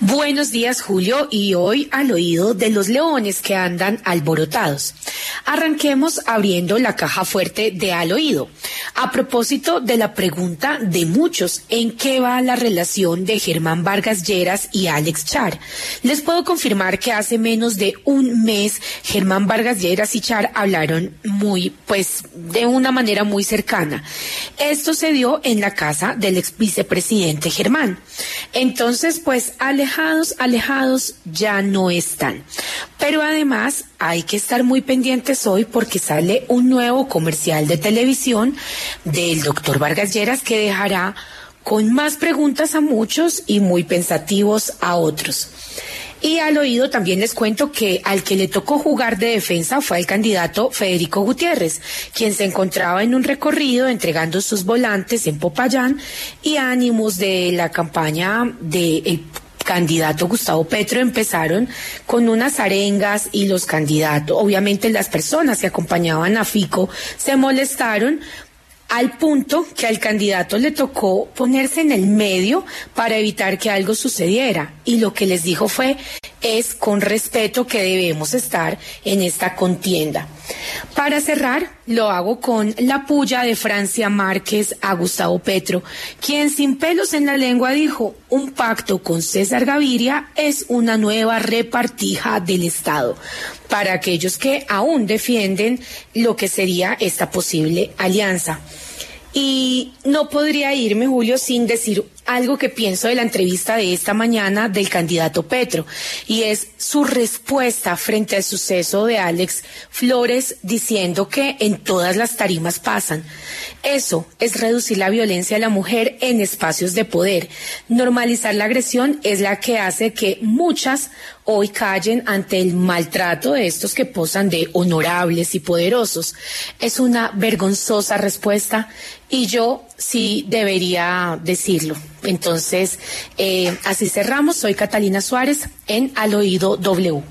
Buenos días, Julio, y hoy al oído de los leones que andan alborotados. Arranquemos abriendo la caja fuerte de al oído. A propósito de la pregunta de muchos, ¿en qué va la relación de Germán Vargas Lleras y Alex Char? Les puedo confirmar que hace menos de un mes Germán Vargas Lleras y Char hablaron muy, pues, de una manera muy cercana. Esto se dio en la casa del ex vicepresidente Germán. Entonces, pues, alejados, alejados ya no están. Pero además hay que estar muy pendientes hoy porque sale un nuevo comercial de televisión del doctor Vargas Lleras que dejará con más preguntas a muchos y muy pensativos a otros. Y al oído también les cuento que al que le tocó jugar de defensa fue el candidato Federico Gutiérrez, quien se encontraba en un recorrido entregando sus volantes en Popayán y ánimos de la campaña del candidato Gustavo Petro empezaron con unas arengas y los candidatos, obviamente las personas que acompañaban a Fico se molestaron al punto que al candidato le tocó ponerse en el medio para evitar que algo sucediera. Y lo que les dijo fue, es con respeto que debemos estar en esta contienda. Para cerrar, lo hago con la puya de Francia Márquez a Gustavo Petro, quien sin pelos en la lengua dijo, un pacto con César Gaviria es una nueva repartija del Estado para aquellos que aún defienden lo que sería esta posible alianza. Y no podría irme, Julio, sin decir algo que pienso de la entrevista de esta mañana del candidato Petro, y es su respuesta frente al suceso de Alex Flores diciendo que en todas las tarimas pasan. Eso es reducir la violencia a la mujer en espacios de poder. Normalizar la agresión es la que hace que muchas hoy callen ante el maltrato de estos que posan de honorables y poderosos. Es una vergonzosa respuesta y yo sí debería decirlo. Entonces, eh, así cerramos. Soy Catalina Suárez en Al Oído W.